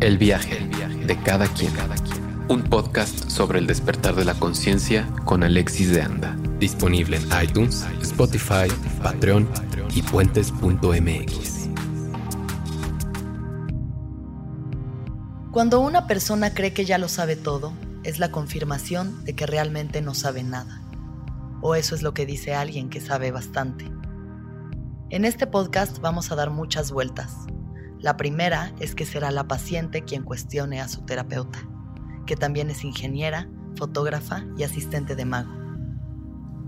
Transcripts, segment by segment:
El viaje de cada quien. Un podcast sobre el despertar de la conciencia con Alexis de Anda. Disponible en iTunes, Spotify, Patreon y puentes.mx. Cuando una persona cree que ya lo sabe todo, es la confirmación de que realmente no sabe nada. O eso es lo que dice alguien que sabe bastante. En este podcast vamos a dar muchas vueltas. La primera es que será la paciente quien cuestione a su terapeuta, que también es ingeniera, fotógrafa y asistente de mago.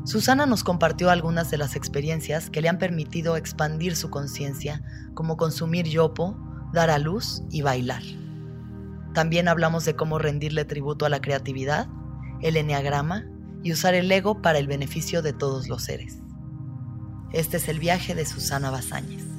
Susana nos compartió algunas de las experiencias que le han permitido expandir su conciencia, como consumir yopo, dar a luz y bailar. También hablamos de cómo rendirle tributo a la creatividad, el enneagrama y usar el ego para el beneficio de todos los seres. Este es el viaje de Susana Bazáñez.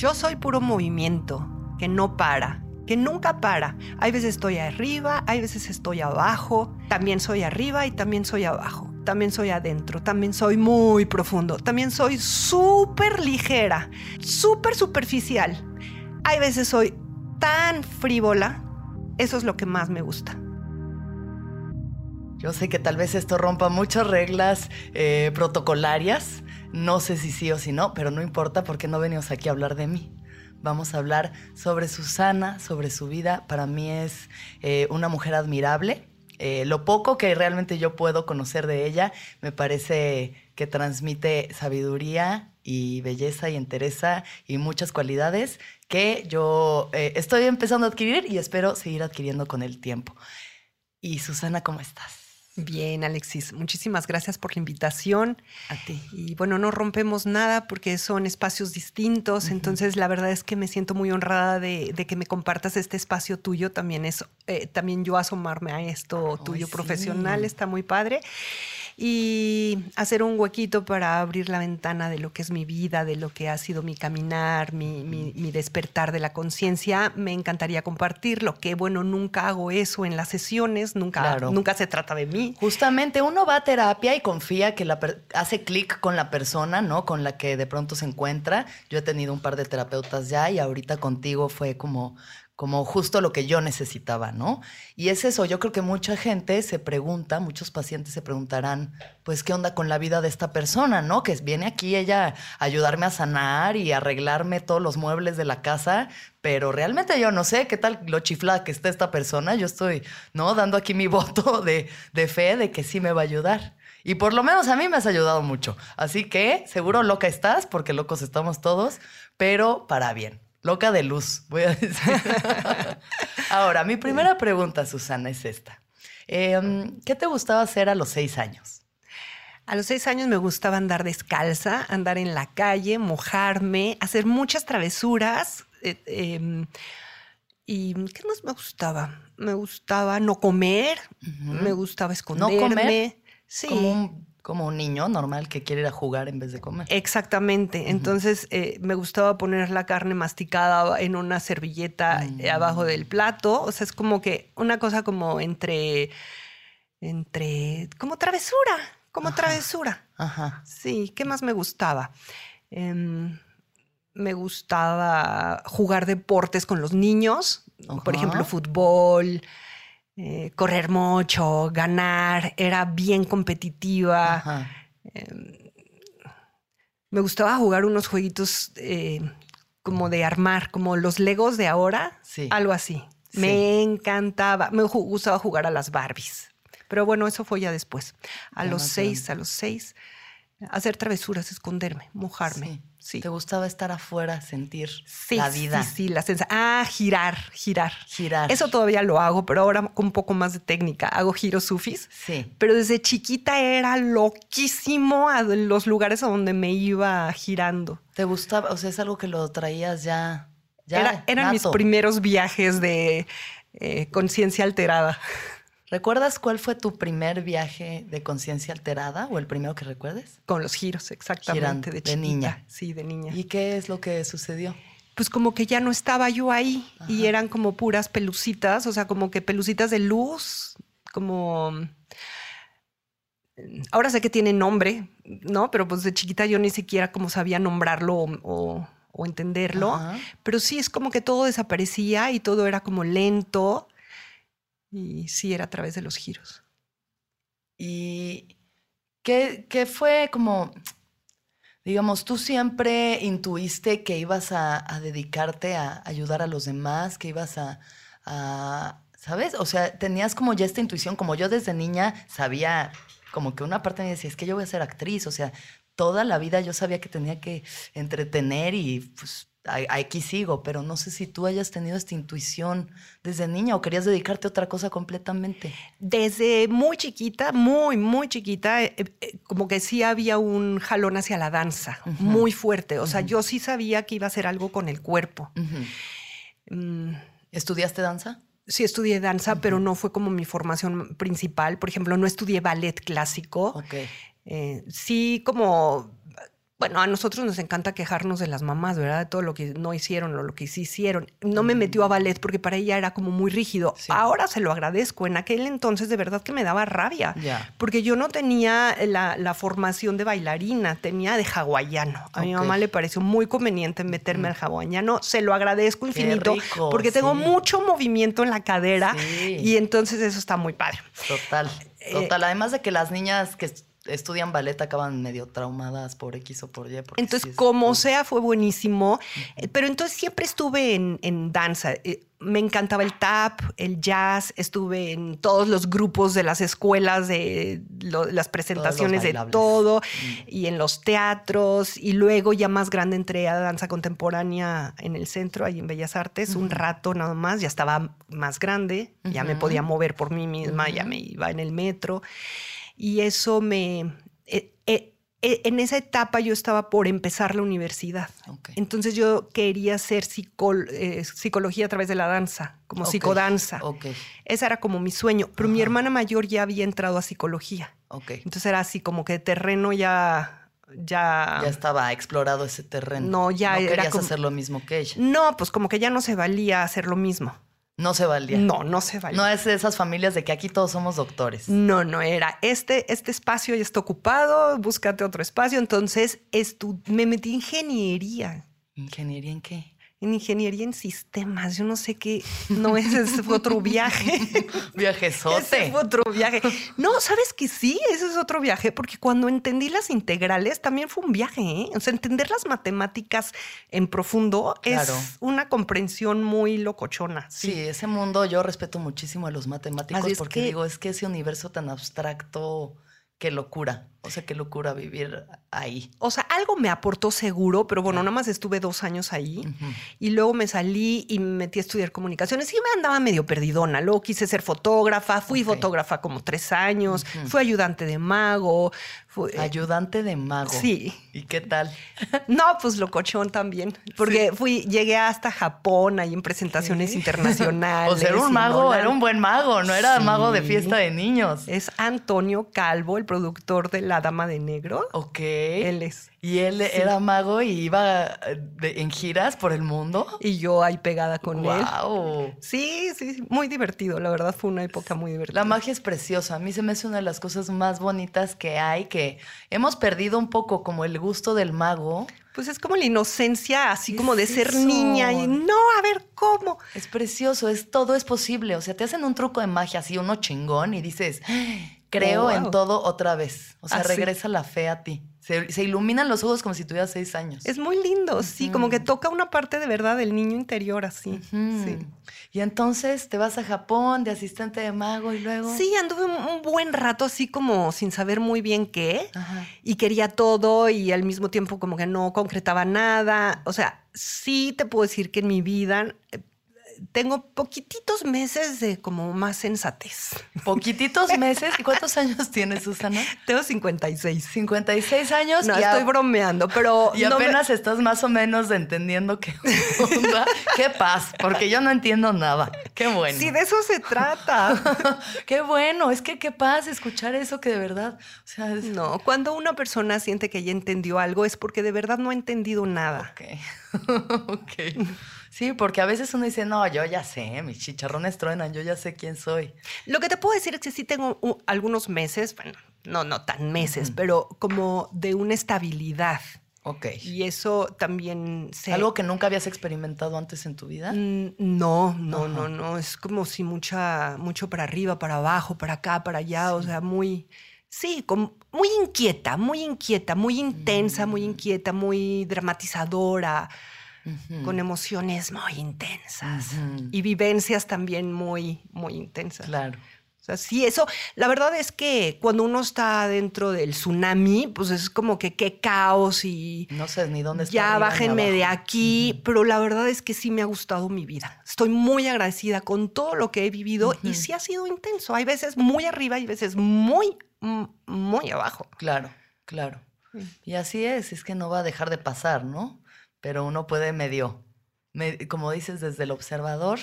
Yo soy puro movimiento, que no para, que nunca para. Hay veces estoy arriba, hay veces estoy abajo, también soy arriba y también soy abajo, también soy adentro, también soy muy profundo, también soy súper ligera, súper superficial. Hay veces soy tan frívola, eso es lo que más me gusta. Yo sé que tal vez esto rompa muchas reglas eh, protocolarias. No sé si sí o si no, pero no importa porque no venimos aquí a hablar de mí. Vamos a hablar sobre Susana, sobre su vida. Para mí es eh, una mujer admirable. Eh, lo poco que realmente yo puedo conocer de ella me parece que transmite sabiduría y belleza y entereza y muchas cualidades que yo estoy empezando a adquirir y espero seguir adquiriendo con el tiempo. Y Susana, ¿cómo estás? Bien, Alexis, muchísimas gracias por la invitación. A ti. Y bueno, no rompemos nada porque son espacios distintos, entonces la verdad es que me siento muy honrada de, que me compartas este espacio tuyo. También es, eh, también yo asomarme a esto tuyo profesional, está muy padre y hacer un huequito para abrir la ventana de lo que es mi vida, de lo que ha sido mi caminar, mi, despertar de la conciencia. Me encantaría compartirlo, que bueno, nunca hago eso en las sesiones, nunca, nunca se trata de mí. Justamente uno va a terapia y confía que la hace clic con la persona, ¿no? Con la que de pronto se encuentra. Yo he tenido un par de terapeutas ya y ahorita contigo fue como como justo lo que yo necesitaba, ¿no? Y es eso, yo creo que mucha gente se pregunta, muchos pacientes se preguntarán, pues, ¿qué onda con la vida de esta persona, ¿no? Que viene aquí ella a ayudarme a sanar y arreglarme todos los muebles de la casa, pero realmente yo no sé qué tal lo chiflada que está esta persona, yo estoy, ¿no? Dando aquí mi voto de, de fe de que sí me va a ayudar. Y por lo menos a mí me has ayudado mucho. Así que seguro loca estás, porque locos estamos todos, pero para bien. Loca de luz, voy a decir. Ahora, mi primera pregunta, Susana, es esta. Em, ¿Qué te gustaba hacer a los seis años? A los seis años me gustaba andar descalza, andar en la calle, mojarme, hacer muchas travesuras. Eh, em, ¿Y qué más me gustaba? Me gustaba no comer, me gustaba esconderme. ¿No comer? Sí. Como como un niño normal que quiere ir a jugar en vez de comer. Exactamente. Entonces eh, me gustaba poner la carne masticada en una servilleta eh, abajo del plato. O sea, es como que una cosa como entre, entre, como travesura, como travesura. Ajá. Sí, ¿qué más me gustaba? Em, me gustaba jugar deportes con los niños, por ejemplo, fútbol. Eh, correr mucho, ganar, era bien competitiva. Em, me gustaba jugar unos jueguitos eh, como de armar, como los Legos de ahora, algo así. Me encantaba, me gustaba jugar a las Barbies. Pero bueno, eso fue ya después. A los seis, a los seis, hacer travesuras, esconderme, mojarme. ¿Te gustaba estar afuera, sentir la vida? Sí, sí, la sensación. Ah, girar, girar. Girar. Eso todavía lo hago, pero ahora con un poco más de técnica. Hago giros sufis. Sí. Pero desde chiquita era loquísimo a los lugares a donde me iba girando. ¿Te gustaba? O sea, es algo que lo traías ya. ya eran mis primeros viajes de eh, conciencia alterada. ¿Recuerdas cuál fue tu primer viaje de conciencia alterada o el primero que recuerdes? Con los giros, exactamente. de, niña. Sí, de niña. ¿Y qué es lo que sucedió? Pues como que ya no estaba yo ahí y eran como puras pelucitas, o sea, como que pelucitas de luz, como... Ahora sé que tiene nombre, ¿no? Pero pues de chiquita yo ni siquiera como sabía nombrarlo o, o entenderlo, pero sí es como que todo desaparecía y todo era como lento y sí era a través de los giros. ¿Y qué, qué fue como, digamos, tú siempre intuiste que ibas a, dedicarte a ayudar a los demás, que ibas a, a, ¿sabes? O sea, tenías como ya esta intuición, como yo desde niña sabía, como que una parte me decía, es que yo voy a ser actriz, o sea, toda la vida yo sabía que tenía que entretener y pues aquí sigo, pero no sé si tú hayas tenido esta intuición desde niña o querías dedicarte a otra cosa completamente. Desde muy chiquita, muy, muy chiquita, eh, eh, como que sí había un jalón hacia la danza, muy fuerte. O sea, yo sí sabía que iba a hacer algo con el cuerpo. Mm. ¿Estudiaste danza? Sí, estudié danza, pero no fue como mi formación principal. Por ejemplo, no estudié ballet clásico. Eh, sí, como bueno, a nosotros nos encanta quejarnos de las mamás, ¿verdad? De todo lo que no hicieron o lo que sí hicieron. No me metió a ballet porque para ella era como muy rígido. Ahora se lo agradezco. En aquel entonces de verdad que me daba rabia. Porque yo no tenía la, formación de bailarina, tenía de hawaiano. A mi mamá le pareció muy conveniente meterme al hawaiano. Se lo agradezco infinito porque tengo mucho movimiento en la cadera y entonces eso está muy padre. Total. Eh, Total. Además de que las niñas que estudian ballet acaban medio traumadas por X o por Y. Entonces, como sea, fue buenísimo. Eh, pero entonces siempre estuve en, danza. Eh, me encantaba el tap, el jazz, estuve en todos los grupos de las escuelas, de las presentaciones de todo, y en los teatros, y luego ya más grande entré a danza contemporánea en el centro, ahí en Bellas Artes, un rato nada más, ya estaba más grande, ya me podía mover por mí misma, ya me iba en el metro y eso me... Eh, eh, eh, en esa etapa yo estaba por empezar la universidad. Entonces yo quería hacer psicología a través de la danza, como psicodanza. Ese era como mi sueño. Pero mi hermana mayor ya había entrado a psicología. Entonces era así como que terreno ya ya... Ya estaba explorado ese terreno. No, ya no querías hacer lo mismo que ella. No, pues como que ya no se valía hacer lo mismo. No se valía. No, no se valía. No es de esas familias de que aquí todos somos doctores. No, no era. Este, este espacio ya está ocupado, búscate otro espacio. Entonces me metí en ingeniería. ¿Ingeniería en qué? En ingeniería en sistemas. Yo no sé qué. No, ese fue otro viaje. Viajezote. Ese fue otro viaje. No, ¿sabes que sí? Ese es otro viaje, porque cuando entendí las integrales también fue un viaje. ¿eh? O sea, entender las matemáticas en profundo es una comprensión muy locochona. Sí. ese mundo yo respeto muchísimo a los matemáticos porque digo, es que ese universo tan abstracto qué locura. O sea, qué locura vivir ahí. O sea, algo me aportó seguro, pero bueno, nada más estuve dos años ahí y luego me salí y me metí a estudiar comunicaciones y me andaba medio perdidona. Luego quise ser fotógrafa, fui fotógrafa como tres años, fui ayudante de mago. ayudante de mago. Sí. ¿Y qué tal? No, pues locochón también, porque fui, llegué hasta Japón ahí en presentaciones internacionales. O sea, era un mago, era un buen mago, no era mago de fiesta de niños. Es Antonio Calvo, el productor de la Dama de Negro. Ok. Él es. Y él era mago y iba en giras por el mundo. Y yo ahí pegada con él. Wow. Sí, sí, muy divertido. La verdad fue una época muy divertida. La magia es preciosa. A mí se me hace una de las cosas más bonitas que hay, que hemos perdido un poco como el gusto del mago. Pues es como la inocencia, así como de ser niña y no, a ver cómo. Es precioso, es todo es posible. O sea, te hacen un truco de magia así, uno chingón y dices, creo oh, en todo otra vez. O sea, regresa la fe a ti. Se, iluminan los ojos como si tuvieras seis años. Es muy lindo, sí, como que toca una parte de verdad del niño interior así. sí. Y entonces te vas a Japón de asistente de mago y luego... Sí, anduve un, buen rato así como sin saber muy bien qué. Y quería todo y al mismo tiempo como que no concretaba nada. O sea, sí te puedo decir que en mi vida eh, tengo poquititos meses de como más sensatez. ¿Poquititos meses? ¿Y cuántos años tienes, Susana? Tengo 56. 56 años. No, estoy bromeando, pero... Y apenas estás más o menos entendiendo qué qué paz, porque yo no entiendo nada. Qué bueno. Sí, de eso se trata. qué bueno, es que qué paz escuchar eso que de verdad... O sea, No, cuando una persona siente que ya entendió algo es porque de verdad no ha entendido nada. Ok, ok. Sí, porque a veces uno dice, no, yo ya sé, mis chicharrones truenan, yo ya sé quién soy. Lo que te puedo decir es que sí tengo algunos meses, bueno, no, no tan meses, pero como de una estabilidad. Ok. Y eso también se... ¿Algo que nunca habías experimentado antes en tu vida? Mm, No, no, Ajá. no, no. Es como si mucha, mucho para arriba, para abajo, para acá, para allá. O sea, muy, sí, como muy inquieta, muy inquieta, muy intensa, muy Mm. inquieta, muy dramatizadora, Con emociones muy intensas y vivencias también muy, muy intensas. Claro. O sea, sí, eso, la verdad es que cuando uno está dentro del tsunami, pues es como que qué caos y No sé ni dónde está. ya bájenme de aquí, pero la verdad es que sí me ha gustado mi vida. Estoy muy agradecida con todo lo que he vivido y sí ha sido intenso. Hay veces muy arriba y veces muy, muy abajo. Claro, claro. Y así es, es que no va a dejar de pasar, ¿no? Pero uno puede medio, me- como dices, desde el observador,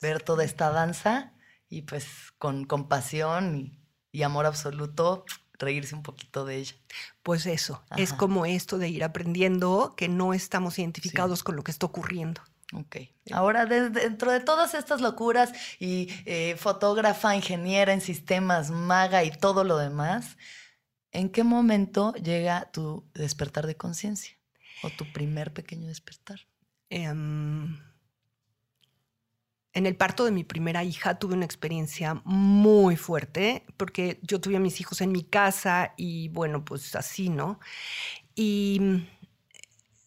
ver toda esta danza y pues con compasión y, y amor absoluto, reírse un poquito de ella. Pues eso, es como esto de ir aprendiendo que no estamos identificados con lo que está ocurriendo. Ok. Ahora, de- dentro de todas estas locuras y eh, fotógrafa, ingeniera en sistemas, maga y todo lo demás, ¿en qué momento llega tu despertar de conciencia? O tu primer pequeño despertar. Em, en el parto de mi primera hija tuve una experiencia muy fuerte porque yo tuve a mis hijos en mi casa y bueno, pues así, ¿no? Y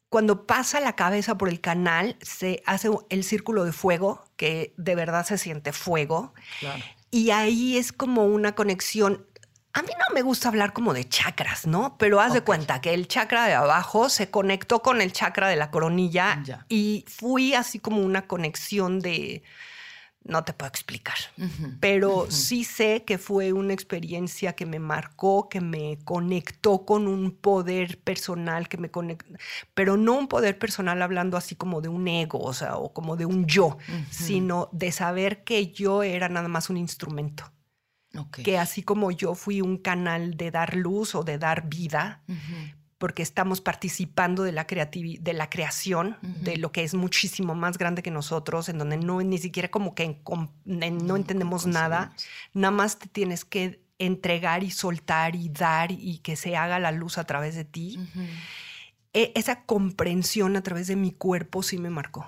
cuando pasa la cabeza por el canal, se hace el círculo de fuego, que de verdad se siente fuego. Claro. Y ahí es como una conexión. A mí no me gusta hablar como de chakras, ¿no? Pero haz de cuenta que el chakra de abajo se conectó con el chakra de la coronilla Ya. y fui así como una conexión de... No te puedo explicar, pero sí sé que fue una experiencia que me marcó, que me conectó con un poder personal, que me conectó, pero no un poder personal hablando así como de un ego, o sea, o como de un yo, sino de saber que yo era nada más un instrumento Que así como yo fui un canal de dar luz o de dar vida, porque estamos participando de la, de la creación, de lo que es muchísimo más grande que nosotros, en donde no ni siquiera como que en com- en- no entendemos nada, nada más te tienes que entregar y soltar y dar y que se haga la luz a través de ti. E- esa comprensión a través de mi cuerpo sí me marcó.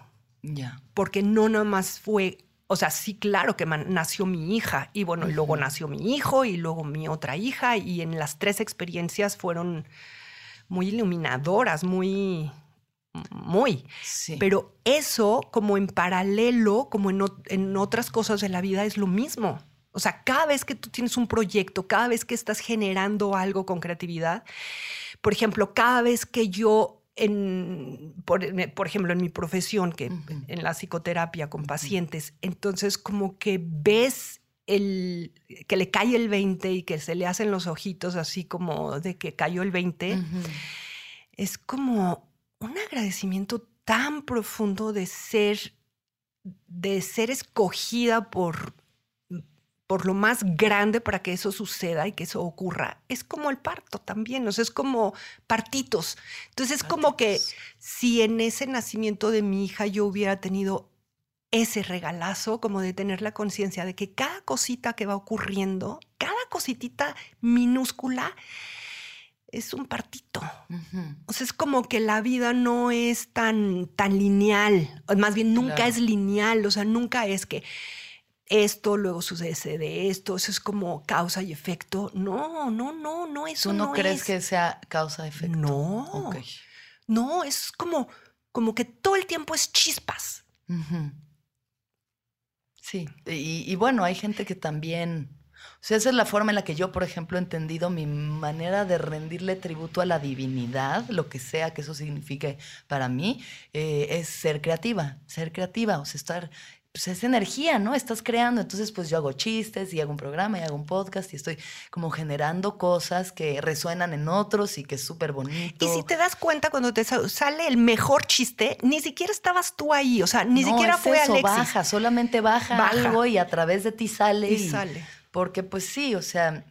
Porque no nada más fue, o sea, sí, claro que nació mi hija y bueno, y luego nació mi hijo y luego mi otra hija y en las tres experiencias fueron muy iluminadoras, muy, muy. Sí. Pero eso como en paralelo, como en, en otras cosas de la vida es lo mismo. O sea, cada vez que tú tienes un proyecto, cada vez que estás generando algo con creatividad, por ejemplo, cada vez que yo, en, por, por ejemplo, en mi profesión, que en la psicoterapia con pacientes, entonces como que ves el, que le cae el 20 y que se le hacen los ojitos así como de que cayó el 20, Ujú. es como un agradecimiento tan profundo de ser, de ser escogida por, por lo más grande para que eso suceda y que eso ocurra. Es como el parto también, o sea, es como partitos. Entonces es como que si en ese nacimiento de mi hija yo hubiera tenido ese regalazo, como de tener la conciencia de que cada cosita que va ocurriendo, cada cositita minúscula, es un partito. O sea, es como que la vida no es tan, tan lineal, más bien nunca Claro. es lineal, o sea, nunca es que esto luego sucede de esto, eso es como causa y efecto. No, no, no, no, eso ¿Tú no, no crees es. que sea causa-efecto? No. Ok. No, es como, como que todo el tiempo es chispas. Sí, y, y bueno, hay gente que también, o sea, esa es la forma en la que yo, por ejemplo, he entendido mi manera de rendirle tributo a la divinidad, lo que sea que eso signifique para mí, eh, es ser creativa, ser creativa, o sea, estar, pues es energía, ¿no? Estás creando, entonces pues yo hago chistes y hago un programa y hago un podcast y estoy como generando cosas que resuenan en otros y que es súper bonito. Y si te das cuenta cuando te sa- sale el mejor chiste, ni siquiera estabas tú ahí, o sea, ni No, siquiera es fue eso, Alexis. baja, solamente baja, Baja. algo y a través de ti sale. Y sale. Porque pues sí, o sea,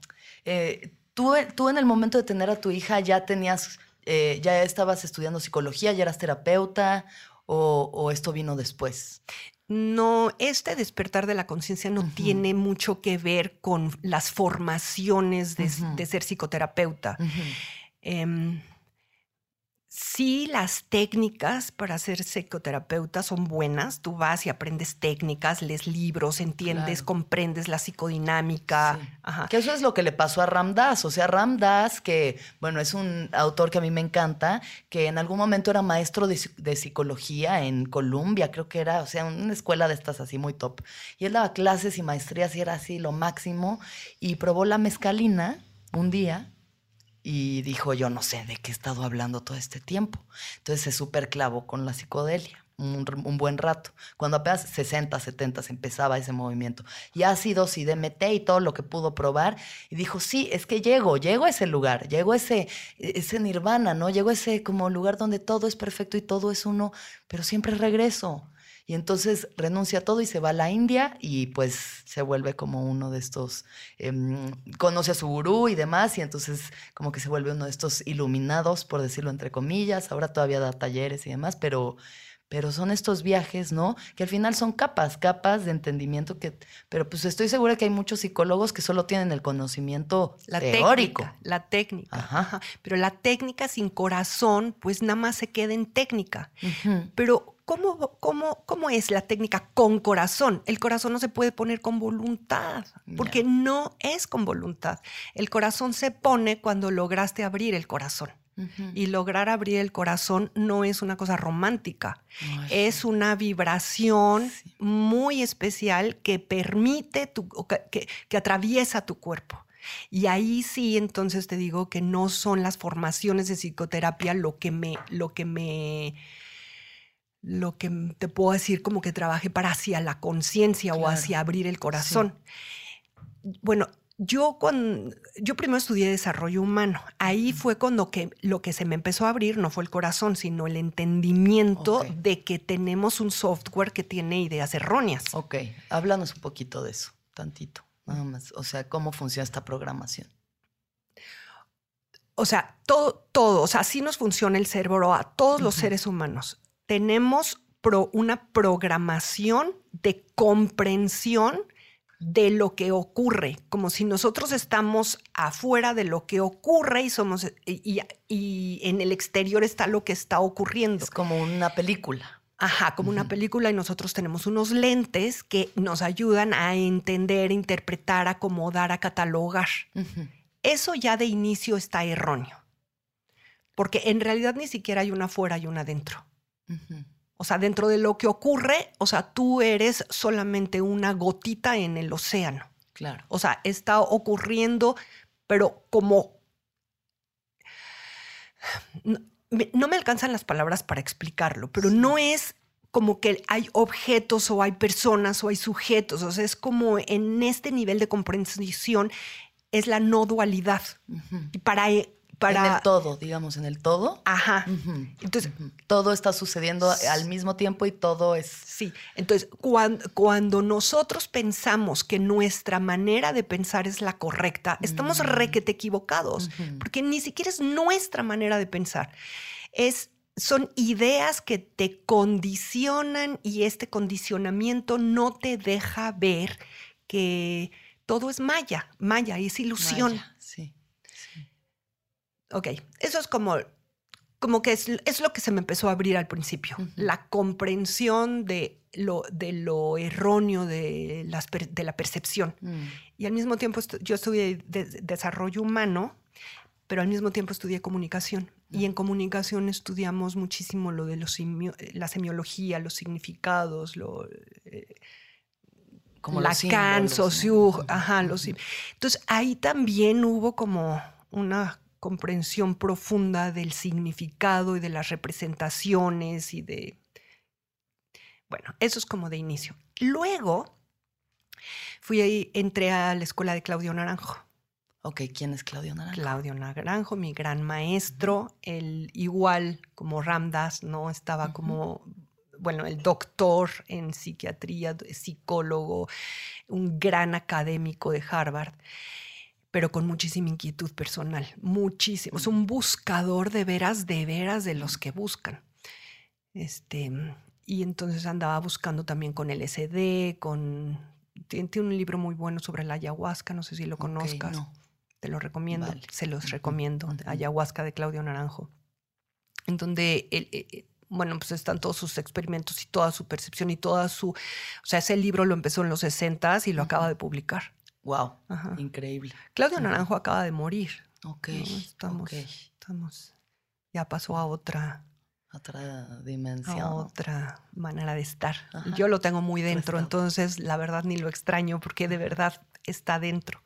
eh, tú, tú en el momento de tener a tu hija ya tenías, eh, ya estabas estudiando psicología, ya eras terapeuta o, o esto vino después. No, este despertar de la conciencia no tiene mucho que ver con las formaciones de, ser psicoterapeuta. Sí, las técnicas para ser psicoterapeuta son buenas. Tú vas y aprendes técnicas, lees libros, entiendes, comprendes la psicodinámica. Que eso es lo que le pasó a Ram Dass. O sea, Ram Dass, que, bueno, es un autor que a mí me encanta, que en algún momento era maestro de, de psicología en Columbia, creo que era, o sea, una escuela de estas así muy top. Y él daba clases y maestrías y era así lo máximo. Y probó la mezcalina un día y dijo, yo no sé de qué he estado hablando todo este tiempo. Entonces se super clavó con la psicodelia. Un, buen rato. Cuando apenas 60, 70 empezaba ese movimiento. Y ácidos y DMT y todo lo que pudo probar. Y dijo, sí, es que llego, llego a ese lugar, llego a ese, ese nirvana, ¿no? Llego a ese como lugar donde todo es perfecto y todo es uno, pero siempre regreso. Y entonces renuncia a todo y se va a la India y pues se vuelve como uno de estos, em, conoce a su gurú y demás y entonces como que se vuelve uno de estos iluminados, por decirlo entre comillas. Ahora todavía da talleres y demás, pero, pero son estos viajes, ¿no? Que al final son capas, capas de entendimiento que, pero pues estoy segura que hay muchos psicólogos que solo tienen el conocimiento la teórico. Técnica, la técnica. Ajá. Pero la técnica sin corazón, pues nada más se queda en técnica. Pero ¿Cómo, cómo, cómo es la técnica con corazón? El corazón no se puede poner con voluntad, porque no es con voluntad. El corazón se pone cuando lograste abrir el corazón. Y lograr abrir el corazón no es una cosa romántica, es una vibración muy especial que permite, tu, que, que atraviesa tu cuerpo. Y ahí sí, entonces te digo que no son las formaciones de psicoterapia lo que me, lo que me, lo que te puedo decir como que trabaje para hacia la conciencia o hacia abrir el corazón. Bueno, yo, cuando, yo primero estudié desarrollo humano. Ahí fue cuando que, lo que se me empezó a abrir no fue el corazón, sino el entendimiento de que tenemos un software que tiene ideas erróneas. Ok, háblanos un poquito de eso, tantito, nada más. O sea, ¿cómo funciona esta programación? O sea, todo, todo, o sea, así nos funciona el cerebro a todos los seres humanos tenemos una programación de comprensión de lo que ocurre, como si nosotros estamos afuera de lo que ocurre y somos y, en el exterior está lo que está ocurriendo. Es como una película. Ajá, como una película y nosotros tenemos unos lentes que nos ayudan a entender, interpretar, acomodar, a catalogar. Eso ya de inicio está erróneo, porque en realidad ni siquiera hay una afuera y una O sea, dentro de lo que ocurre, o sea, tú eres solamente una gotita en el océano. Claro. O sea, está ocurriendo, pero como... No, me alcanzan las palabras para explicarlo, pero no es como que hay objetos o hay personas o hay sujetos, o sea, es como en este nivel de comprensión es la no dualidad. Y para en el todo, digamos, en el todo. Ajá. Entonces, todo está sucediendo al mismo tiempo y todo es... Sí, entonces cuando, cuando nosotros pensamos que nuestra manera de pensar es la correcta, estamos mm. requete equivocados, porque ni siquiera es nuestra manera de pensar. Es son ideas que te condicionan y este condicionamiento no te deja ver que todo es maya, maya es ilusión. Ok, eso es como, como que es, es, lo que se me empezó a abrir al principio, la comprensión de lo, de lo erróneo de, las, de la percepción. Mm. Y al mismo tiempo yo estudié desarrollo humano, pero al mismo tiempo estudié comunicación. Y en comunicación estudiamos muchísimo lo de los la semiología, los significados, lo... Eh, como Lacan, Saussure, ajá, los... Entonces ahí también hubo como una comprensión profunda del significado y de las representaciones y de... Bueno, eso es como de inicio. Luego fui ahí, entré a la escuela de Claudio Naranjo. Ok, ¿quién es Claudio Naranjo? Claudio Naranjo, mi gran maestro, el igual como Ramdas, ¿no? Estaba como, bueno, el doctor en psiquiatría, psicólogo, un gran académico de Harvard pero con muchísima inquietud personal, muchísimo. Es un buscador de veras, de veras de los que buscan. Este, y entonces andaba buscando también con el SD, con... Tiene, un libro muy bueno sobre la ayahuasca, no sé si lo conozcas. Te lo recomiendo, se los recomiendo. Ayahuasca de Claudio Naranjo. en donde el, eh, eh, bueno, pues están todos sus experimentos y toda su percepción y toda su... O sea, ese libro lo empezó en los 60 y lo acaba de publicar. Wow, increíble. Claudio Naranjo acaba de morir. Ok. Estamos, estamos, ya pasó a otra... Otra dimensión. A otra manera de estar. Yo lo tengo muy dentro, entonces la verdad ni lo extraño porque de verdad está dentro.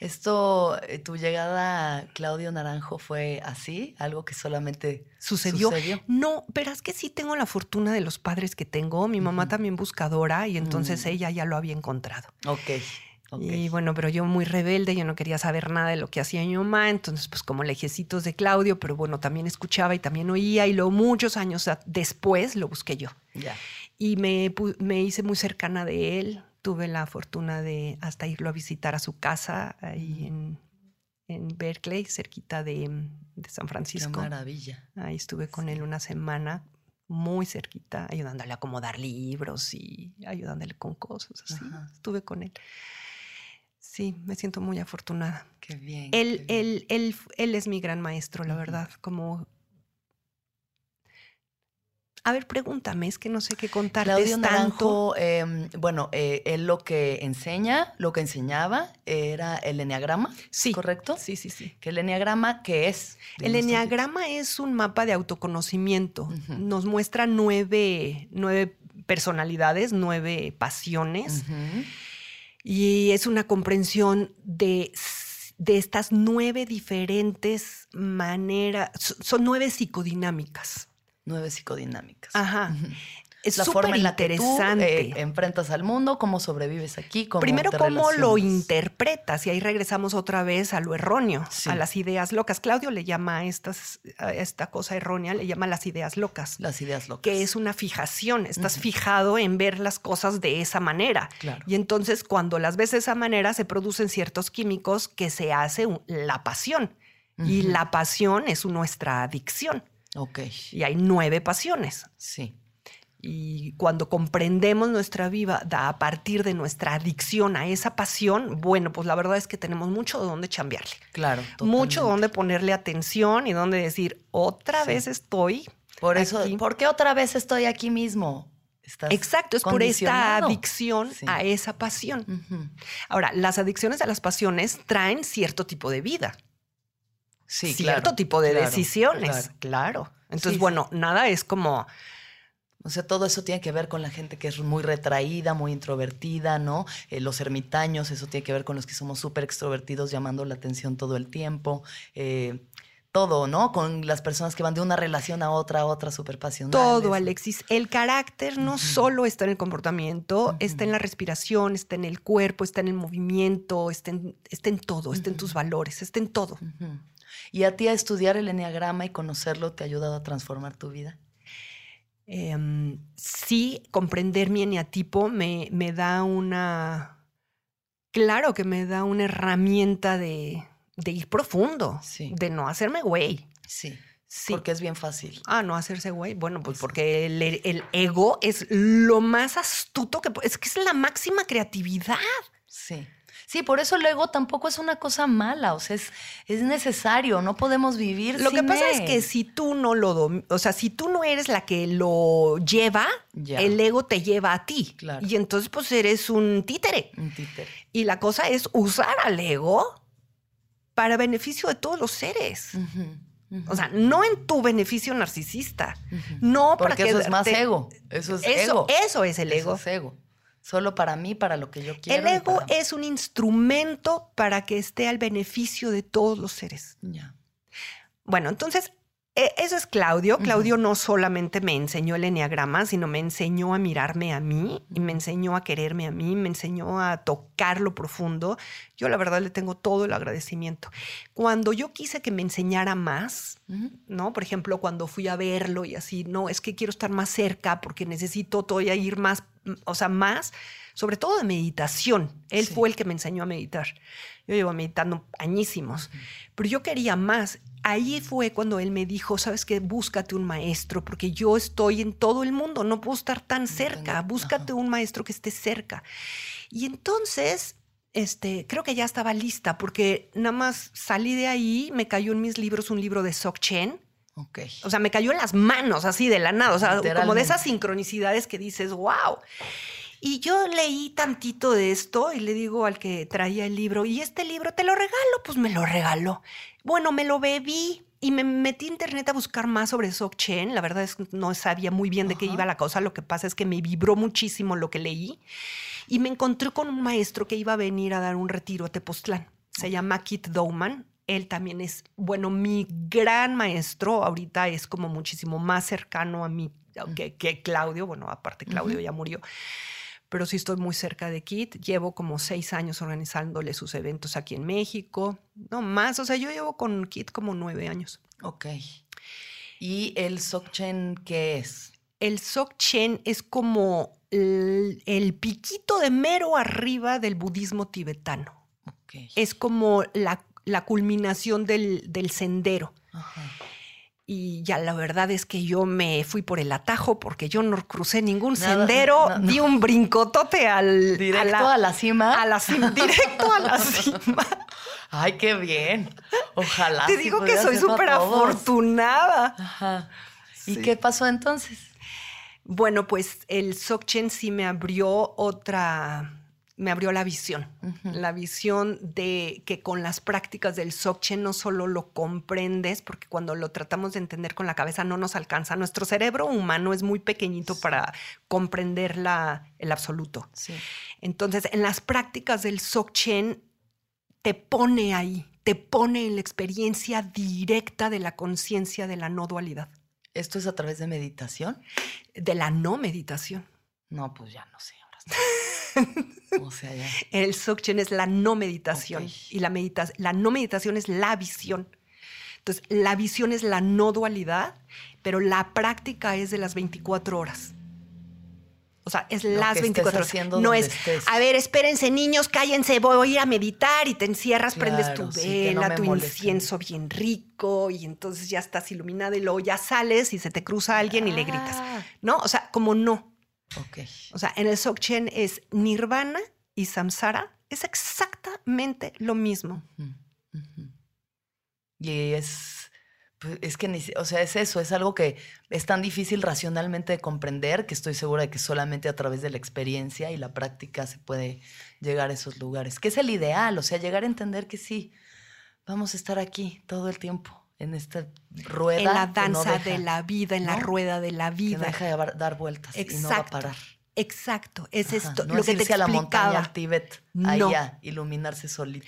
Esto, eh, tu llegada a Claudio Naranjo fue así, algo que solamente sucedió. No, pero es que sí tengo la fortuna de los padres que tengo. Mi mamá también buscadora y entonces mm. ella ya lo había encontrado. Ok. Y bueno, pero yo muy rebelde, yo no quería saber nada de lo que hacía mi mamá, entonces pues como lejecitos de Claudio, pero bueno, también escuchaba y también oía y luego muchos años después lo busqué yo. Ya. Y me, me hice muy cercana de él, tuve la fortuna de hasta irlo a visitar a su casa ahí en, Berkeley, cerquita de, San Francisco. Qué maravilla. Ahí estuve con él una semana, muy cerquita, ayudándole a acomodar libros y ayudándole con cosas así. Estuve con él. Sí, me siento muy afortunada. Qué bien. Él, Él, él, él, es mi gran maestro, la verdad. Como a ver, pregúntame, es que no sé qué contar. Claudio Naranjo, em, bueno, eh, él lo que enseña, lo que enseñaba era el enneagrama, sí, ¿correcto? Sí, sí, sí. ¿Que el enneagrama qué es? El enneagrama es un mapa de autoconocimiento. Nos muestra nueve, nueve personalidades, nueve pasiones. Y es una comprensión de de estas nueve diferentes maneras, son nueve psicodinámicas nueve psicodinámicas. Ajá. Es la forma en la que tú eh, enfrentas al mundo, cómo sobrevives aquí, cómo Primero, cómo lo interpretas, y ahí regresamos otra vez a lo erróneo, a las ideas locas. Claudio le llama a, estas, esta cosa errónea, le llama las ideas locas. Las ideas locas. Que es una fijación, estás fijado en ver las cosas de esa manera. Y entonces cuando las ves de esa manera se producen ciertos químicos que se hace la pasión. Y la pasión es nuestra adicción. Ok. Y hay nueve pasiones. Sí. Y cuando comprendemos nuestra vida a partir de nuestra adicción a esa pasión, bueno, pues la verdad es que tenemos mucho de dónde chambearle. Claro. Mucho donde ponerle atención y donde decir, otra vez estoy. Por eso, ¿por qué otra vez estoy aquí mismo? Exacto, es por esta adicción a esa pasión. Ahora, las adicciones a las pasiones traen cierto tipo de vida cierto tipo de decisiones. Claro. Entonces, bueno, nada es como. O sea, todo eso tiene que ver con la gente que es muy retraída, muy introvertida, ¿no? Eh, los ermitaños, eso tiene que ver con los que somos súper extrovertidos, llamando la atención todo el tiempo. Eh, todo, ¿no? Con las personas que van de una relación a otra, a otra súper pasional. Todo, Alexis. El carácter no solo está en el comportamiento, está en la respiración, está en el cuerpo, está en el movimiento, está en, está en todo, está en tus valores, está en todo. ¿Y a ti a estudiar el enneagrama y conocerlo te ha ayudado a transformar tu vida? Em, sí, comprender mi eneatipo me, me da una... Claro que me da una herramienta de, ir profundo, de no hacerme güey. Sí. Sí. Porque es bien fácil. Ah, no hacerse güey. Bueno, pues porque el, el, ego es lo más astuto que es que es la máxima creatividad. Sí. Sí, por eso el ego tampoco es una cosa mala, o sea, es, es necesario, no podemos vivir Lo que pasa es que si tú no lo, o sea, si tú no eres la que lo lleva, el ego te lleva a ti. Claro. Y entonces pues eres un títere. Un títere. Y la cosa es usar al ego para beneficio de todos los seres. O sea, no en tu beneficio narcisista. No Porque para eso es más ego. Eso es ego. Eso es el ego. Eso es ego solo para mí, para lo que yo quiero. El ego es un instrumento para que esté al beneficio de todos los seres. Ya. Bueno, entonces eso es Claudio. Claudio no solamente me enseñó el enneagrama, sino me enseñó a mirarme a mí y me enseñó a quererme a mí, me enseñó a tocar lo profundo. Yo la verdad le tengo todo el agradecimiento. Cuando yo quise que me enseñara más, ¿no? Por ejemplo, cuando fui a verlo y así, no, es que quiero estar más cerca porque necesito todavía ir más, o sea, más, sobre todo de meditación. Él fue el que me enseñó a meditar. Yo llevo meditando añísimos, pero yo quería más ahí fue cuando él me dijo, sabes qué, búscate un maestro, porque yo estoy en todo el mundo, no puedo estar tan cerca, búscate un maestro que esté cerca. Y entonces, este, creo que ya estaba lista, porque nada más salí de ahí, me cayó en mis libros un libro de Sok Chen, Ok. O sea, me cayó en las manos, así de la nada. O sea, como de esas sincronicidades que dices, wow. Y yo leí tantito de esto y le digo al que traía el libro, ¿y este libro te lo regalo? Pues me lo regaló. Bueno, me lo bebí y me metí a internet a buscar más sobre Dzogchen. La verdad es que no sabía muy bien de qué Ajá. iba la cosa. Lo que pasa es que me vibró muchísimo lo que leí. Y me encontré con un maestro que iba a venir a dar un retiro a Tepoztlán. Se llama Kit Dowman. Él también es, bueno, mi gran maestro. Ahorita es como muchísimo más cercano a mí que, que Claudio. Bueno, aparte Claudio ya murió. Pero sí estoy muy cerca de Kit. Llevo como seis años organizándole sus eventos aquí en México. No más, o sea, yo llevo con Kit como nueve años. Ok. ¿Y el Sokchen qué es? El Dzogchen es como el, el piquito de mero arriba del budismo tibetano. Es como la, la culminación del, del sendero. Ajá. Y ya la verdad es que yo me fui por el atajo porque yo no crucé ningún Nada, sendero, no, no. di un brincotote al Directo a la, cima. a la cima, directo a la cima. Ay, qué bien. Ojalá. Te digo que soy súper afortunada. Ajá. ¿Y Sí. qué pasó entonces? Bueno, pues el Dzogchen sí me abrió otra, me abrió la visión. La visión de que con las prácticas del Dzogchen no solo lo comprendes, porque cuando lo tratamos de entender con la cabeza no nos alcanza. Nuestro cerebro humano es muy pequeñito para comprender la, el absoluto. Sí. Entonces, en las prácticas del Dzogchen te pone ahí, te pone en la experiencia directa de la conciencia de la no dualidad, ¿Esto es a través de meditación? de la no meditación. No, pues ya no sé. Ahora. o sea, ya. El Dzogchen es la no meditación y la, medita la no meditación es la visión. Entonces, la visión es la no dualidad, pero la práctica es de las 24 horas. O sea, es Lo las que estés 24 horas. No es, estés. a ver, espérense, niños, cállense, voy a ir a meditar y te encierras, prendes tu sí, no vela, tu incienso bien rico y entonces ya estás iluminada y luego ya sales y se te cruza alguien y le gritas. Ah, ¿No? O sea, como no. Ok. O sea, en el Dzogchen es nirvana y samsara. Es exactamente lo mismo. Y es, pues, es que, ni o sea, es eso, es algo que es tan difícil racionalmente de comprender que estoy segura de que solamente a través de la experiencia y la práctica se puede llegar a esos lugares, que es el ideal, o sea, llegar a entender que sí, vamos a estar aquí todo el tiempo, en esta rueda. en la que no danza deja- de la vida, en la ¿no? rueda de la que vida. deja de dar- vueltas y no va a Exacto. parar. Exacto, es Ajá, esto, no lo es que te irse a la montaña explicaba. al Tíbet, No. allá, iluminarse solito.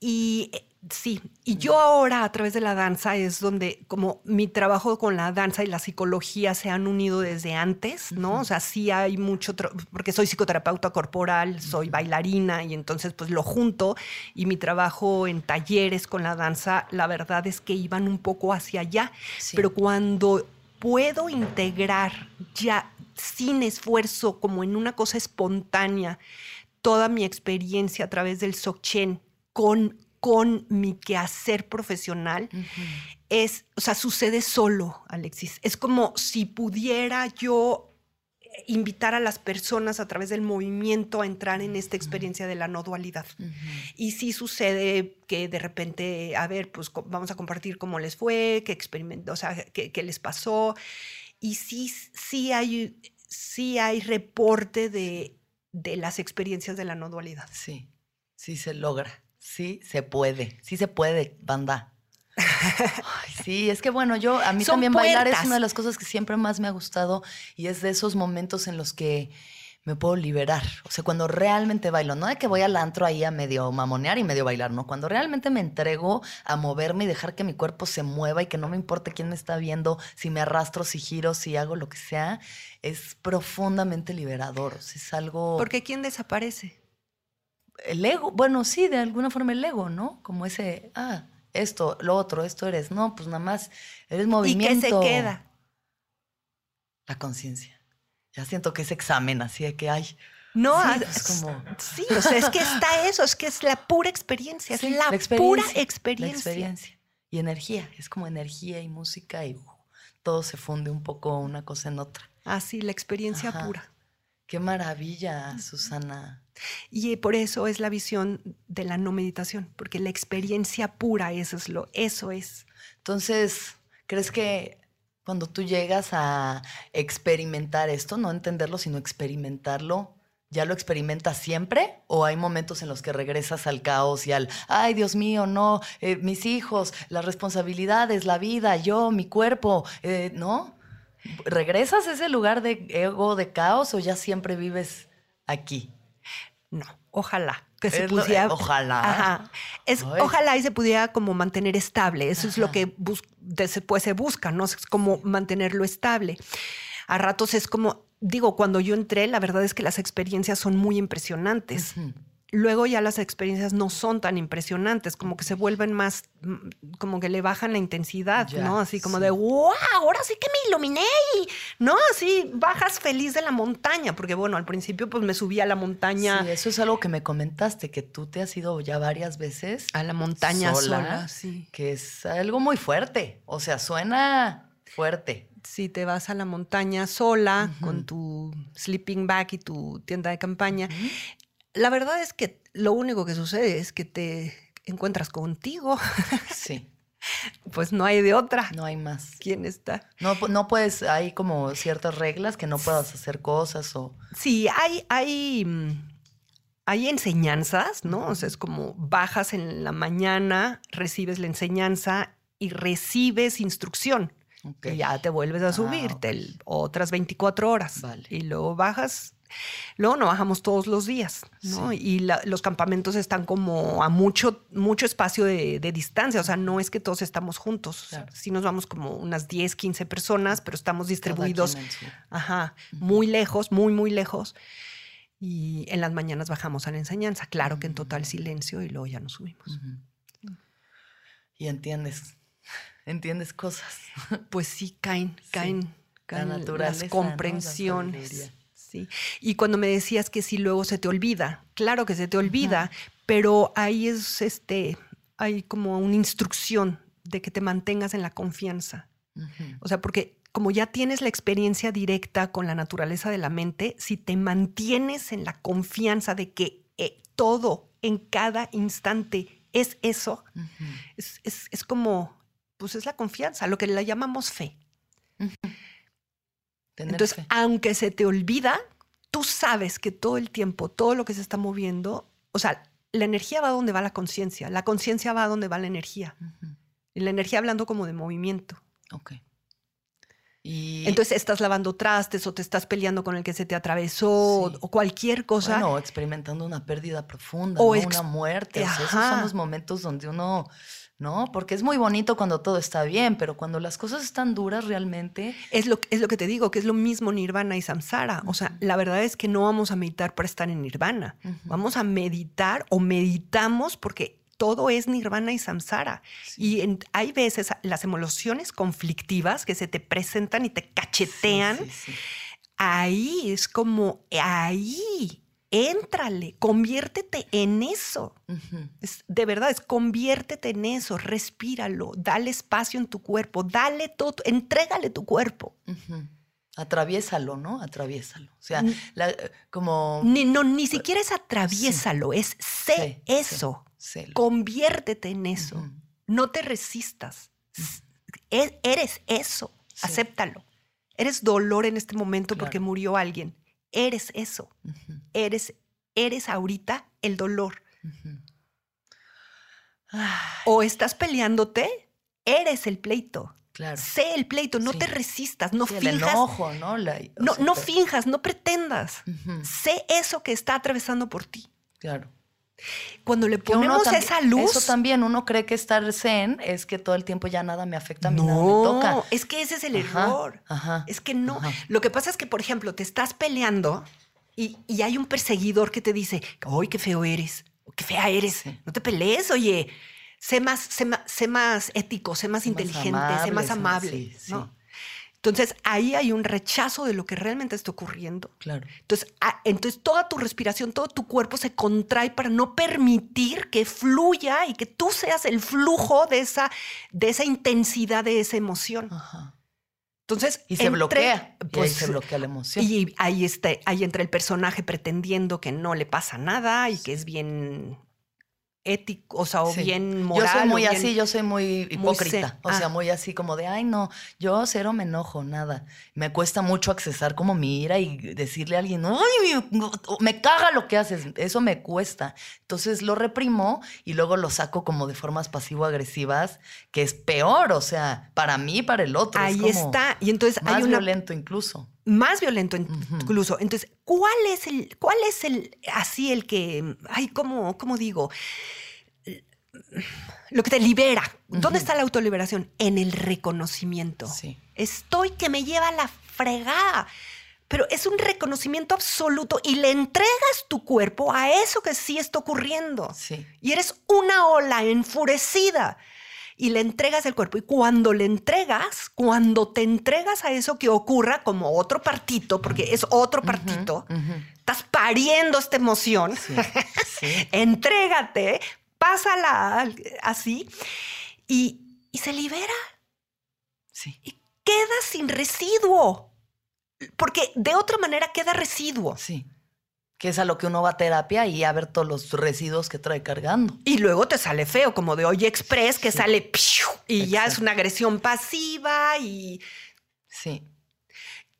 Y sí, y yo ahora a través de la danza es donde como mi trabajo con la danza y la psicología se han unido desde antes, ¿no? O sea, sí hay mucho, porque soy psicoterapeuta corporal, soy bailarina y entonces pues lo junto y mi trabajo en talleres con la danza, la verdad es que iban un poco hacia allá, Sí. pero cuando puedo integrar ya sin esfuerzo, como en una cosa espontánea, toda mi experiencia a través del Dzogchen con, con mi quehacer profesional, es, o sea, sucede solo, Alexis. Es como si pudiera yo eh, invitar a las personas a través del movimiento a entrar en esta experiencia de la no dualidad. Y sí sucede que de repente, a ver, pues vamos a compartir cómo les fue, qué experimentó, o sea, qué, qué les pasó. Y sí, sí hay, sí hay reporte de, de las experiencias de la no dualidad. Sí, sí se logra, sí se puede, sí se puede, banda. Ay, sí, es que bueno, yo a mí Son también bailar es una de las cosas que siempre más me ha gustado y es de esos momentos en los que me puedo liberar. O sea, cuando realmente bailo, no de que voy al antro ahí a medio mamonear y medio bailar, no, cuando realmente me entrego a moverme y dejar que mi cuerpo se mueva y que no me importe quién me está viendo, si me arrastro, si giro, si hago lo que sea, es profundamente liberador. O sea, es algo Porque ¿quién desaparece? El ego, bueno, sí, de alguna forma el ego, ¿no? Como ese, ah, esto, lo otro, esto eres. No, pues nada más eres movimiento. ¿Y qué se queda? La conciencia. Ya siento que es examen, así de que hay. No, Sí, ah, pues, como- sí, o sea, es que está eso, es que es la pura experiencia, Sí, es la, la pura experiencia. La experiencia. Y energía. Es como energía y música y uh, todo se funde un poco una cosa en otra. Así, la experiencia Ajá. pura. Qué maravilla, Susana. Y por eso es la visión de la no meditación, porque la experiencia pura, eso es lo, eso es. Entonces, ¿Crees que cuando tú llegas a experimentar esto, no entenderlo, sino experimentarlo, ¿ya lo experimentas siempre? ¿O hay momentos en los que regresas al caos y al, ay Dios mío, no, eh, mis hijos, las responsabilidades, la vida, yo, mi cuerpo, eh, ¿no? ¿Regresas a ese lugar de ego, de caos o ya siempre vives aquí? No, ojalá que se Es lo- pudiera. ojalá. Ajá. Es, Ay. ojalá y se pudiera como mantener estable. Eso es lo que bus- después se busca, ¿no? Es como mantenerlo estable. A ratos es como, digo, cuando yo entré, la verdad es que las experiencias son muy impresionantes. Luego ya las experiencias no son tan impresionantes, como que se vuelven más, mm, como que le bajan la intensidad, Ya, ¿no? Así como sí. de, wow, ahora sí que me iluminé, y", ¿no? Así bajas feliz de la montaña, porque bueno, al principio pues me subí a la montaña, Sí, eso es algo que me comentaste, que tú te has ido ya varias veces a la montaña sola, sola, sí. que es algo muy fuerte. O sea, suena fuerte. Si te vas a la montaña sola Ujú. con tu sleeping bag y tu tienda de campaña, la verdad es que lo único que sucede es que te encuentras contigo, Sí, pues no hay de otra. no hay más. ¿Quién está? No, no puedes, hay como ciertas reglas que no puedas hacer cosas o... Sí, hay, hay, mm, hay enseñanzas, ¿no? O sea, es como bajas en la mañana, recibes la enseñanza y recibes instrucción. Ok. Y ya te vuelves a Ah, subirte otras 24 horas. Vale. Y luego bajas. Luego no bajamos todos los días, ¿no? Sí. Y la- los campamentos están como a mucho, mucho espacio de, de distancia. O sea, no es que todos estamos juntos. O sea, Claro. sí nos vamos como unas 10, 15 personas, pero estamos distribuidos Ajá, muy lejos, muy, muy lejos. Y en las mañanas bajamos a la enseñanza, claro que en total silencio y luego ya nos subimos. Y entiendes, entiendes cosas. Pues sí, caen, caen, las La comprensiones. Sí. Y cuando me decías que sí, luego se te olvida, claro que se te olvida, pero ahí es este, hay como una instrucción de que te mantengas en la confianza. O sea, porque como ya tienes la experiencia directa con la naturaleza de la mente, si te mantienes en la confianza de que eh, todo en cada instante es eso, es, es- es como, pues es la confianza, lo que le llamamos fe. Tener Entonces, fe. aunque se te olvida, tú sabes que todo el tiempo, todo lo que se está moviendo, o sea, la energía va donde va la conciencia, la conciencia va donde va la energía. Y la energía hablando como de movimiento. Ok. Y Entonces estás lavando trastes o te estás peleando con el que se te atravesó Sí. o cualquier cosa. bueno, experimentando una pérdida profunda, O ¿no? ex- una muerte. O sea, esos son los momentos donde uno, ¿no? Porque es muy bonito cuando todo está bien, pero cuando las cosas están duras realmente, Es lo, es lo que te digo, que es lo mismo nirvana y samsara. O sea, la verdad es que no vamos a meditar para estar en nirvana. Vamos a meditar o meditamos porque todo es nirvana y samsara. Y en- hay veces las emociones conflictivas que se te presentan y te cachetean. Sí, sí, sí. Ahí es como, ahí, éntrale, conviértete en eso. Es- de verdad, es conviértete en eso, respíralo, dale espacio en tu cuerpo, dale todo, entrégale tu cuerpo. Ujú. Atraviésalo, ¿no? Atraviésalo. O sea, la- como... Ni, no, ni siquiera es atraviésalo, es sé Sí, eso, conviértete en eso, no te resistas, e- eres eso, acéptalo. Eres dolor en este momento Claro. porque murió alguien, eres eso, eres, eres ahorita el dolor. Ay, O estás peleándote, eres el pleito. claro. Sé el pleito, no Sí. te resistas, no Sí, el finjas. enojo, ¿no? La- no, sea, no pero- finjas, no pretendas. Sé eso que está atravesando por ti. Claro. Cuando le ponemos también- esa luz. Eso también, uno cree que estar zen es que todo el tiempo ya nada me afecta, a mí nada me toca. No, es que ese es el Ajá, error. Ajá. Es que no. Ajá. Lo que pasa es que, por ejemplo, te estás peleando y, y hay un perseguidor que te dice, ¡ay, qué feo eres! ¡Qué fea eres! Sí. No te pelees, oye. Sé más, sé más, sé más ético, sé más Sé inteligente, sé amable, más sé más- amable. sí, sí. Entonces, ahí hay un rechazo de lo que realmente está ocurriendo. Claro. Entonces, ah, entonces, toda tu respiración, todo tu cuerpo se contrae para no permitir que fluya y que tú seas el flujo de esa, de esa intensidad de esa emoción. Ajá. Entonces, Y se entre- bloquea. y ahí pues, se bloquea la emoción. y ahí, está, ahí entra el personaje pretendiendo que no le pasa nada y que es bien ético, o sea, o bien moral. Yo soy muy bien- así, yo soy muy hipócrita. o sea, ah. muy así como de, ay, no, yo cero me enojo, nada. Me cuesta mucho accesar como mi ira y decirle a alguien, ay, me, me caga lo que haces. Eso me cuesta. Entonces lo reprimo y luego lo saco como de formas pasivo-agresivas, que es peor, o sea, para mí para el otro. es Ahí como está. Y entonces Más hay una violento incluso. Más violento incluso. Entonces, ¿cuál es el, cuál es el, así el que, ay, cómo, cómo digo? Lo que te libera. ¿Dónde está la autoliberación? En el reconocimiento. Sí. Estoy que me lleva la fregada. Pero es un reconocimiento absoluto y le entregas tu cuerpo a eso que sí está ocurriendo. Sí. Y eres una ola enfurecida. Y le entregas el cuerpo. Y cuando le entregas, cuando te entregas a eso que ocurra como otro partito, porque es otro partito, estás pariendo esta emoción, Sí. Sí. entrégate, pásala al- así y, y se libera Sí. y queda sin residuo. Porque de otra manera queda residuo. Sí. Que es a lo que uno va a terapia y a ver todos los residuos que trae cargando. Y luego te sale feo, como de Oye Express, que Sí. sale ¡piu! y ya es una agresión pasiva y, Sí.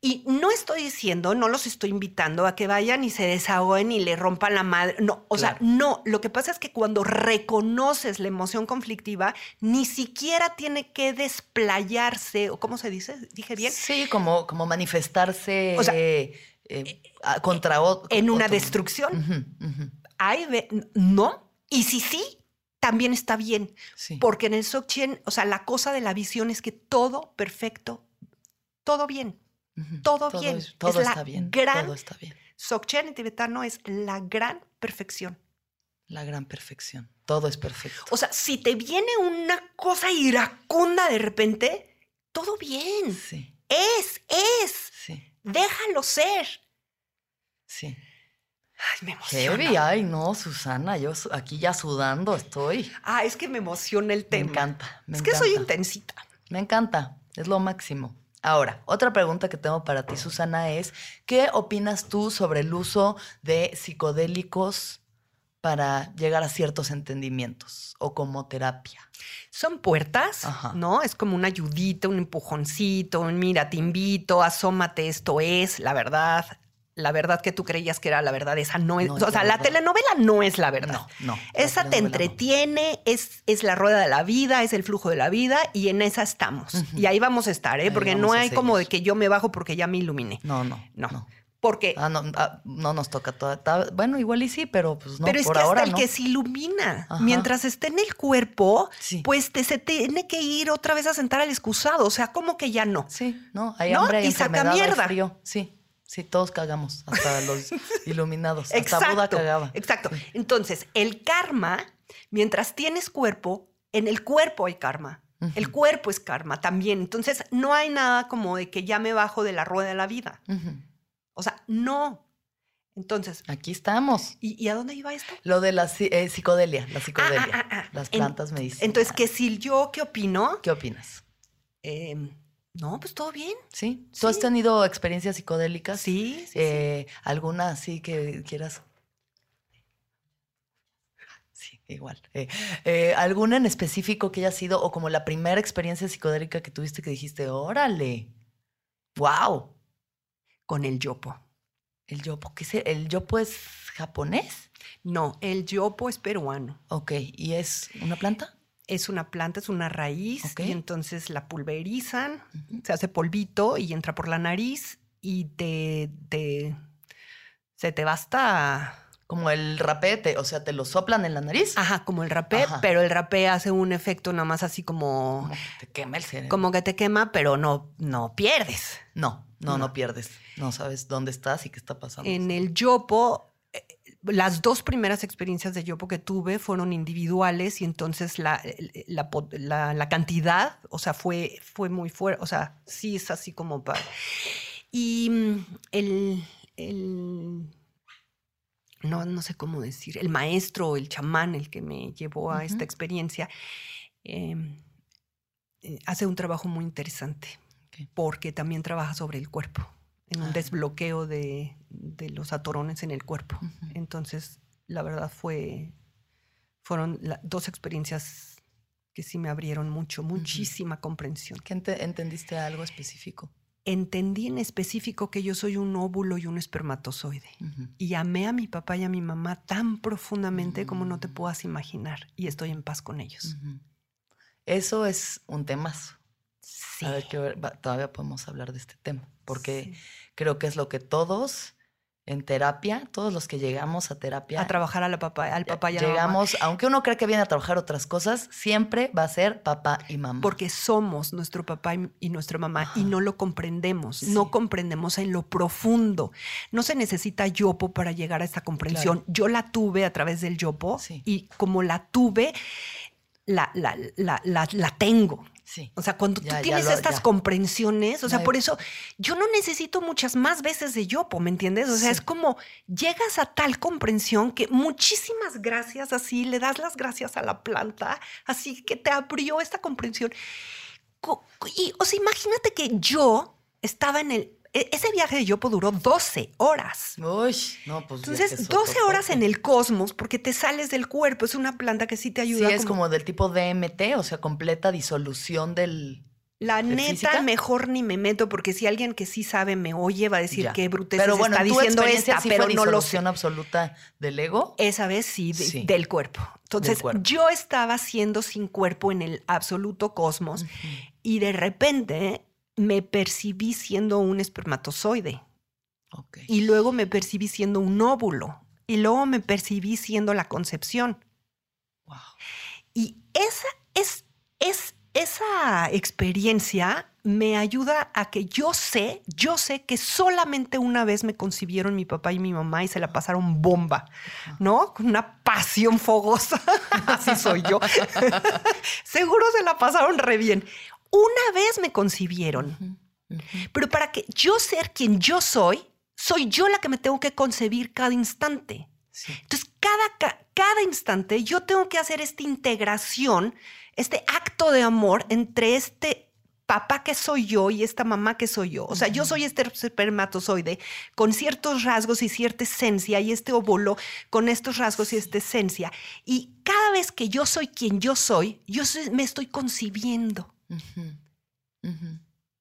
y no estoy diciendo, no los estoy invitando a que vayan y se desahoguen y le rompan la madre. No, o sea, no. Lo que pasa es que cuando reconoces la emoción conflictiva, ni siquiera tiene que desplayarse, o cómo se dice, dije bien, Sí, como, como manifestarse O sea, eh, eh, contra otro. en una destrucción. No. Y si sí, también está bien. Sí. Porque en el Dzogchen, o sea, la cosa de la visión es que todo perfecto, todo bien. Todo bien. es- todo Es la está bien. gran- Todo está bien. Dzogchen en tibetano es la gran perfección. La gran perfección. Todo es perfecto. O sea, si te viene una cosa iracunda de repente, todo bien. Sí, Es, es. sí, Déjalo ser. sí. Ay, me emociona. Heavy, ay, no, Susana, yo aquí ya sudando estoy. Ah, es que me emociona el Me tema. encanta. Me es que soy encanta. intensita. Me encanta, es lo máximo. Ahora, otra pregunta que tengo para ti, Susana, es, ¿qué opinas tú sobre el uso de psicodélicos para llegar a ciertos entendimientos o como terapia? Son puertas, Ajá. ¿no? Es como una ayudita, un empujoncito, un mira, te invito, asómate, esto es la verdad. La verdad que tú creías que era la verdad, esa no es. No o sea, la telenovela no es la verdad. No, no. Esa te no. entretiene, es, es la rueda de la vida, es el flujo de la vida y en esa estamos. Y ahí vamos a estar, ¿eh? Ahí Porque no hay como de que yo me bajo porque ya me iluminé. No, no, No. no. Porque, Ah, no, ah, no nos toca toda. Bueno, igual y sí, pero pues no, pero es por que ahora hasta el no. que se ilumina, Ajá. mientras esté en el cuerpo, Sí. pues te, se tiene que ir otra vez a sentar al excusado. O sea, como que ya no. Sí, no, hay ¿No? hambre, hay Y saca hay mierda. frío. Sí, sí, todos cagamos, hasta los iluminados. Hasta Exacto. Buda cagaba. Exacto. Entonces, el karma, mientras tienes cuerpo, en el cuerpo hay karma. El cuerpo es karma también. Entonces, no hay nada como de que ya me bajo de la rueda de la vida. O sea, no. Entonces, Aquí estamos. ¿y, y a dónde iba esto? Lo de la eh, psicodelia, la psicodelia. Ah, ah, ah. Las En- plantas medicinales. Entonces, que si yo, ¿qué opino? ¿Qué opinas? Eh, no, pues todo bien. ¿Sí? ¿Tú has tenido experiencias psicodélicas? Sí, sí, sí. Eh, ¿Alguna así que quieras? Sí, igual. Eh, ¿Alguna en específico que haya sido, o como la primera experiencia psicodélica que tuviste que dijiste, órale, wow, Con el yopo. el yopo, ¿qué es el, el yopo es japonés? No, el yopo es peruano. Ok, ¿y es una planta? Es una planta, es una raíz, Ok. y entonces la pulverizan, se hace polvito y entra por la nariz y te, te- se te basta, Como el rapete, o sea, te lo soplan en la nariz. ajá, como el rapé, Ajá. pero el rapé hace un efecto nada más así como, Como que te quema el cerebro. como que te quema, pero no, no pierdes. No, no, no, No. pierdes. No sabes dónde estás y qué está pasando. En el yopo, eh, las dos primeras experiencias de yopo que tuve fueron individuales y entonces la, la- la cantidad, o sea, fue, fue muy fuerte, o sea, sí es así como para... Y mm, el, el- no, no sé cómo decir, el maestro, el chamán, el que me llevó a esta experiencia, eh, eh, hace un trabajo muy interesante porque también trabaja sobre el cuerpo, en un Ah. desbloqueo de, de los atorones en el cuerpo. Entonces, la verdad fue, Fueron dos experiencias que sí me abrieron mucho, muchísima comprensión. ¿Qué entendiste algo específico? Entendí en específico que yo soy un óvulo y un espermatozoide. Y amé a mi papá y a mi mamá tan profundamente como no te mm. puedas imaginar. Y estoy en paz con ellos. Eso es un temazo. Sí. A ver, todavía podemos hablar de este tema, porque creo que es lo que todos en terapia, todos los que llegamos a terapia. A trabajar a la papá, al papá y a Llegamos, aunque uno cree que viene a trabajar otras cosas, siempre va a ser papá y mamá. Porque somos nuestro papá y, nuestra mamá y no lo comprendemos, no comprendemos en lo profundo. No se necesita yopo para llegar a esta comprensión. Yo la tuve a través del yopo y como la tuve, la, la, la, la tengo. O sea, cuando tú tienes estas comprensiones, o sea, por eso yo no necesito muchas más veces de yopo, ¿me entiendes? O sea, es como llegas a tal comprensión que muchísimas gracias así, le das las gracias a la planta, así que te abrió esta comprensión. Y, o sea, imagínate que yo estaba en el ese viaje de Yopo duró 12 horas. Uy, no, pues. Entonces, 12 horas en el cosmos porque te sales del cuerpo. Es una planta que sí te ayuda. Sí, es como, del tipo DMT, o sea, completa disolución del. La neta, mejor ni me meto, porque si alguien que sí sabe me oye, va a decir que bruteza pero bueno, está diciendo esta, pero no lo sé. absoluta del ego? Esa vez sí, del cuerpo. Entonces, yo estaba siendo sin cuerpo en el absoluto cosmos y de repente me percibí siendo un espermatozoide. Y luego me percibí siendo un óvulo. Y luego me percibí siendo la concepción. Y esa, es, es, esa experiencia me ayuda a que yo sé, yo sé que solamente una vez me concibieron mi papá y mi mamá y se la pasaron bomba, ¿no? Con una pasión fogosa. Así soy yo. Seguro se la pasaron re bien. Una vez me concibieron, pero para que yo ser quien yo soy, soy yo la que me tengo que concebir cada instante. Entonces, cada, cada instante yo tengo que hacer esta integración, este acto de amor entre este papá que soy yo y esta mamá que soy yo. O sea, yo soy este espermatozoide con ciertos rasgos y cierta esencia y este óvulo con estos rasgos y esta esencia. Y cada vez que yo soy quien yo soy, yo me estoy concibiendo.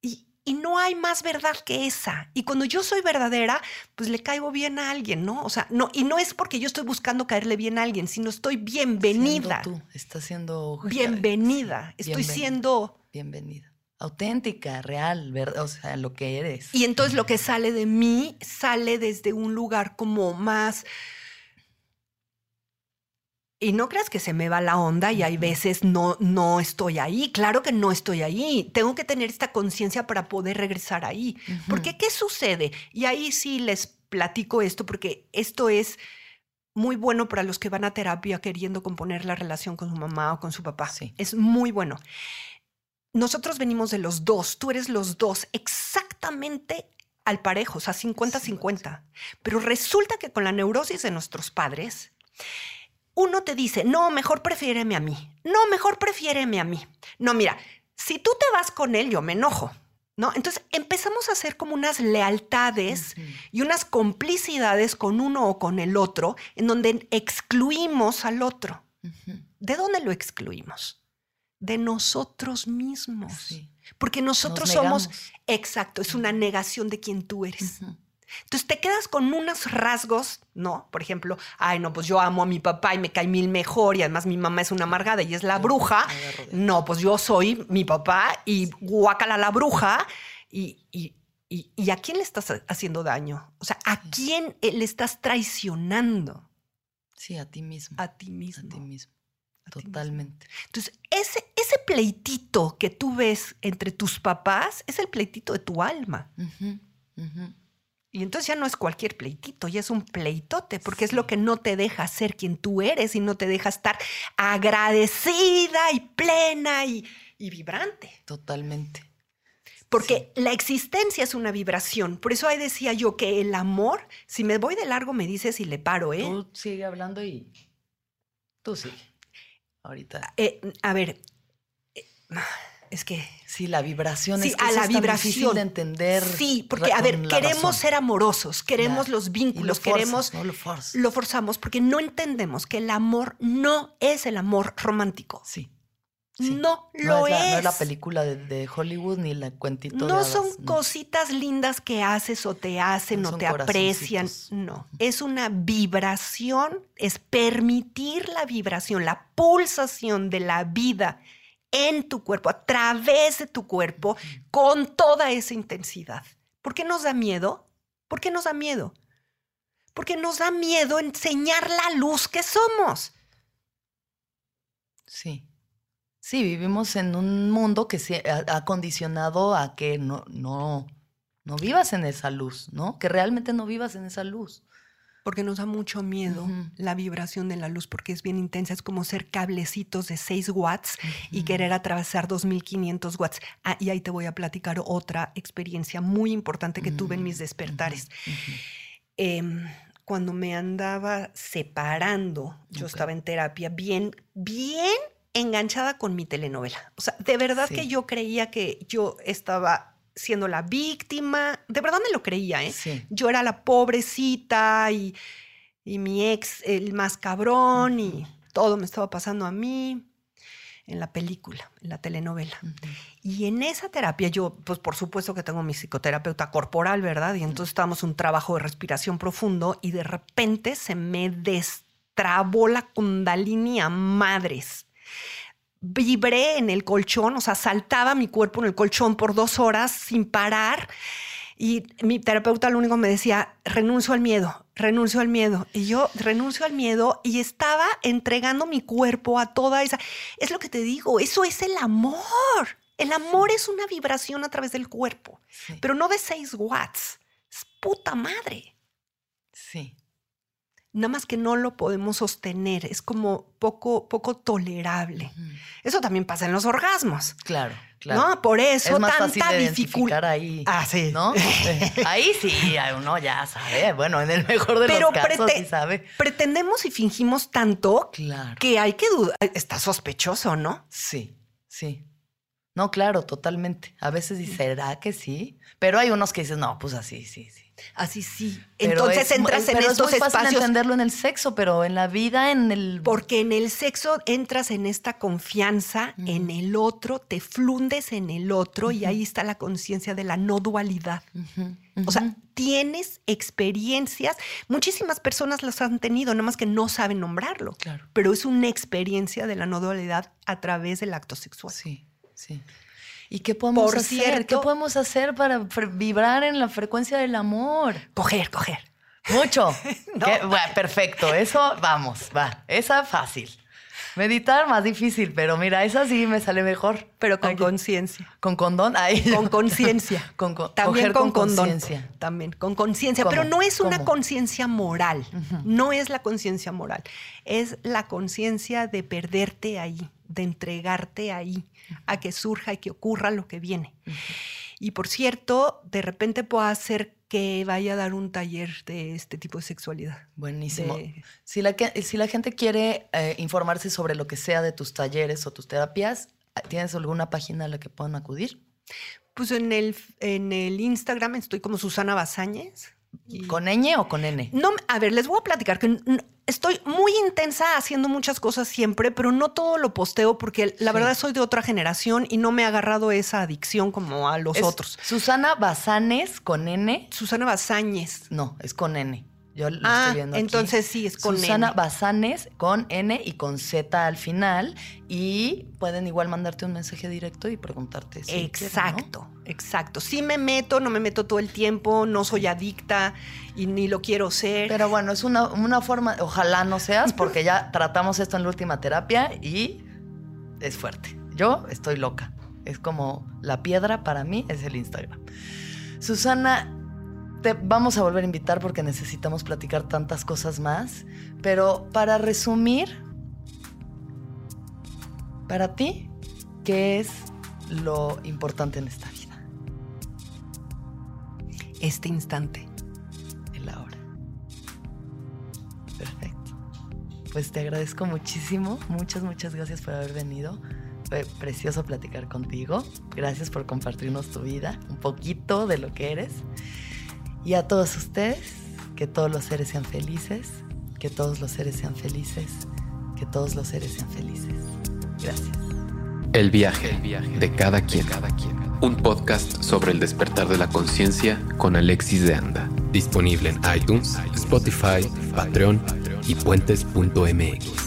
Y, no hay más verdad que esa. Y cuando yo soy verdadera, pues le caigo bien a alguien, ¿no? O sea, no, y no es porque yo estoy buscando caerle bien a alguien, sino estoy bienvenida. tú, estás siendo bienvenida. Estoy siendo bienvenida. Auténtica, real, verdad, o sea, lo que eres. Y entonces lo que sale de mí sale desde un lugar como más y no creas que se me va la onda y hay veces no, no estoy ahí. Claro que no estoy ahí. Tengo que tener esta conciencia para poder regresar ahí. Porque, ¿qué sucede? Y ahí sí les platico esto porque esto es muy bueno para los que van a terapia queriendo componer la relación con su mamá o con su papá. Sí. Es muy bueno. Nosotros venimos de los dos. Tú eres los dos exactamente al parejo, o sea, 50-50. Pero resulta que con la neurosis de nuestros padres, uno te dice, no, mejor prefiéreme a mí. No, mejor prefiéreme a mí. No, mira, si tú te vas con él, yo me enojo. ¿No? Entonces empezamos a hacer como unas lealtades y unas complicidades con uno o con el otro, en donde excluimos al otro. ¿De dónde lo excluimos? De nosotros mismos. Porque nosotros somos, exacto, es una negación de quien tú eres. Entonces te quedas con unos rasgos, ¿no? Por ejemplo, ay, no, pues yo amo a mi papá y me cae mil mejor y además mi mamá es una amargada y es la bruja. No, pues yo soy mi papá y guácala la bruja y, y, y, ¿a quién le estás haciendo daño? O sea, ¿a quién le estás traicionando? Sí, a ti mismo. A ti mismo. A ti mismo. Totalmente. Entonces, ese, ese pleitito que tú ves entre tus papás es el pleitito de tu alma. Y entonces ya no es cualquier pleitito, ya es un pleitote, porque es lo que no te deja ser quien tú eres y no te deja estar agradecida y plena y, vibrante. Totalmente. Porque la existencia es una vibración. Por eso ahí decía yo que el amor, si me voy de largo, me dices y le paro, ¿eh? Tú sigue hablando y tú sigue. Ahorita. Eh, a ver. Eh, es que Sí, la vibración Sí, es que a la vibración. difícil de entender. Sí, porque a ver, queremos razón. ser amorosos, queremos los vínculos, lo forzas, queremos ¿no? Lo forzas. lo forzamos porque no entendemos que el amor no es el amor romántico. Sí. sí. No No lo es, la, no es. la película de, de Hollywood ni la cuentito de No hadas, son no. cositas lindas que haces o te hacen No o te aprecian. No, es una vibración, es permitir la vibración, la pulsación de la vida en tu cuerpo, a través de tu cuerpo, con toda esa intensidad. ¿Por qué nos da miedo? ¿Por qué nos da miedo? Porque nos da miedo enseñar la luz que somos. Sí. Sí, vivimos en un mundo que se ha, condicionado a que no, no, no vivas en esa luz, ¿no? Que realmente no vivas en esa luz. Porque nos da mucho miedo la vibración de la luz, porque es bien intensa. Es como ser cablecitos de 6 watts y querer atravesar 2500 watts. Ah, y ahí te voy a platicar otra experiencia muy importante que tuve en mis Mm, despertares. Em, cuando me andaba separando, yo estaba en terapia bien, bien enganchada con mi telenovela. O sea, de verdad Sí. que yo creía que yo estaba siendo la víctima. De verdad me lo creía, ¿eh? Sí. Yo era la pobrecita y, y mi ex el más cabrón y todo me estaba pasando a mí en la película, en la telenovela. Y en esa terapia yo, pues por supuesto que tengo mi psicoterapeuta corporal, ¿verdad? Y entonces estábamos un trabajo de respiración profundo y de repente se me destrabó la kundalini a madres. Vibré en el colchón, o sea, saltaba mi cuerpo en el colchón por dos horas sin parar. Y mi terapeuta lo único que me decía, renuncio al miedo, renuncio al miedo. Y yo renuncio al miedo y estaba entregando mi cuerpo a toda esa... Es lo que te digo, eso es el amor. El amor es una vibración a través del cuerpo, Sí. pero no de 6 watts. Es puta madre. Sí. Nada más que no lo podemos sostener, es como poco, poco tolerable. Eso también pasa en los orgasmos. Claro, claro. No, por eso es más tanta dificultad. ahí. Ah, sí. ¿No? Ahí sí, uno ya sabe. Bueno, en el mejor de Pero los casos sí sabe. Pretendemos y fingimos tanto Claro. que hay que dudar. Está sospechoso, ¿no? Sí, sí. No, claro, totalmente. A veces dices, ¿será que sí? Pero hay unos que dices, no, pues así, sí, sí. Así sí. Pero Entonces es entras en pero estos es muy fácil espacios. entenderlo en el sexo, pero en la vida, en el... Porque en el sexo entras en esta confianza en el otro, te flundes en el otro y ahí está la conciencia de la no dualidad. O sea, tienes experiencias, muchísimas personas las han tenido, nada más que no saben nombrarlo. Claro. Pero es una experiencia de la no dualidad a través del acto sexual. Sí, sí. ¿Y qué podemos Por hacer? cierto- ¿Qué podemos hacer para vibrar en la frecuencia del amor? Coger, coger. Mucho. Bueno, perfecto. Eso, vamos, va. Esa fácil. Meditar más difícil, pero mira, esa sí me sale mejor. Pero con conciencia. Con condón. Ahí. Con conciencia. Con, con- También coger con, con condón. conciencia. También, con conciencia. Pero no es una conciencia moral. No es la conciencia moral. Es la conciencia de perderte ahí, de entregarte ahí, a que surja y que ocurra lo que viene. Y por cierto, de repente puedo hacer que vaya a dar un taller de este tipo de sexualidad. Buenísimo. De- Si, la, que- si la gente quiere eh, informarse sobre lo que sea de tus talleres o tus terapias, ¿tienes alguna página a la que puedan acudir? Pues en el, en el Instagram estoy como Susana Bazáñez. y- ¿Con ñ o con n? No, a ver, les voy a platicar que estoy muy intensa haciendo muchas cosas siempre, pero no todo lo posteo porque la Sí. verdad soy de otra generación y no me ha agarrado esa adicción como a los Es otros. Susana Bazanes con n. Susana Bazáñez. No, es con n. Yo lo Ah, estoy viendo aquí. entonces sí, es con Susana N. Bazanes con N y con Z al final. Y pueden igual mandarte un mensaje directo y preguntarte si quieren, ¿no? exacto, exacto. Sí me meto, no me meto todo el tiempo, no soy adicta y ni lo quiero ser. Pero bueno, es una, una forma, ojalá no seas, porque ya tratamos esto en la última terapia y es fuerte. Yo estoy loca. Es como la piedra para mí es el Instagram. Susana, te vamos a volver a invitar porque necesitamos platicar tantas cosas más. Pero para resumir, para ti, ¿qué es lo importante en esta vida? este instante. el ahora. Perfecto. Pues te agradezco muchísimo. Muchas, muchas gracias por haber venido. Fue precioso platicar contigo. Gracias por compartirnos tu vida, un poquito de lo que eres. Y a todos ustedes, que todos los seres sean felices, que todos los seres sean felices, que todos los seres sean felices. Gracias. El viaje, el viaje de cada quien. Cada quien. Un podcast sobre el despertar de la conciencia con Alexis de Anda. Disponible en iTunes, Spotify, Patreon y puentes.mx.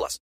plus.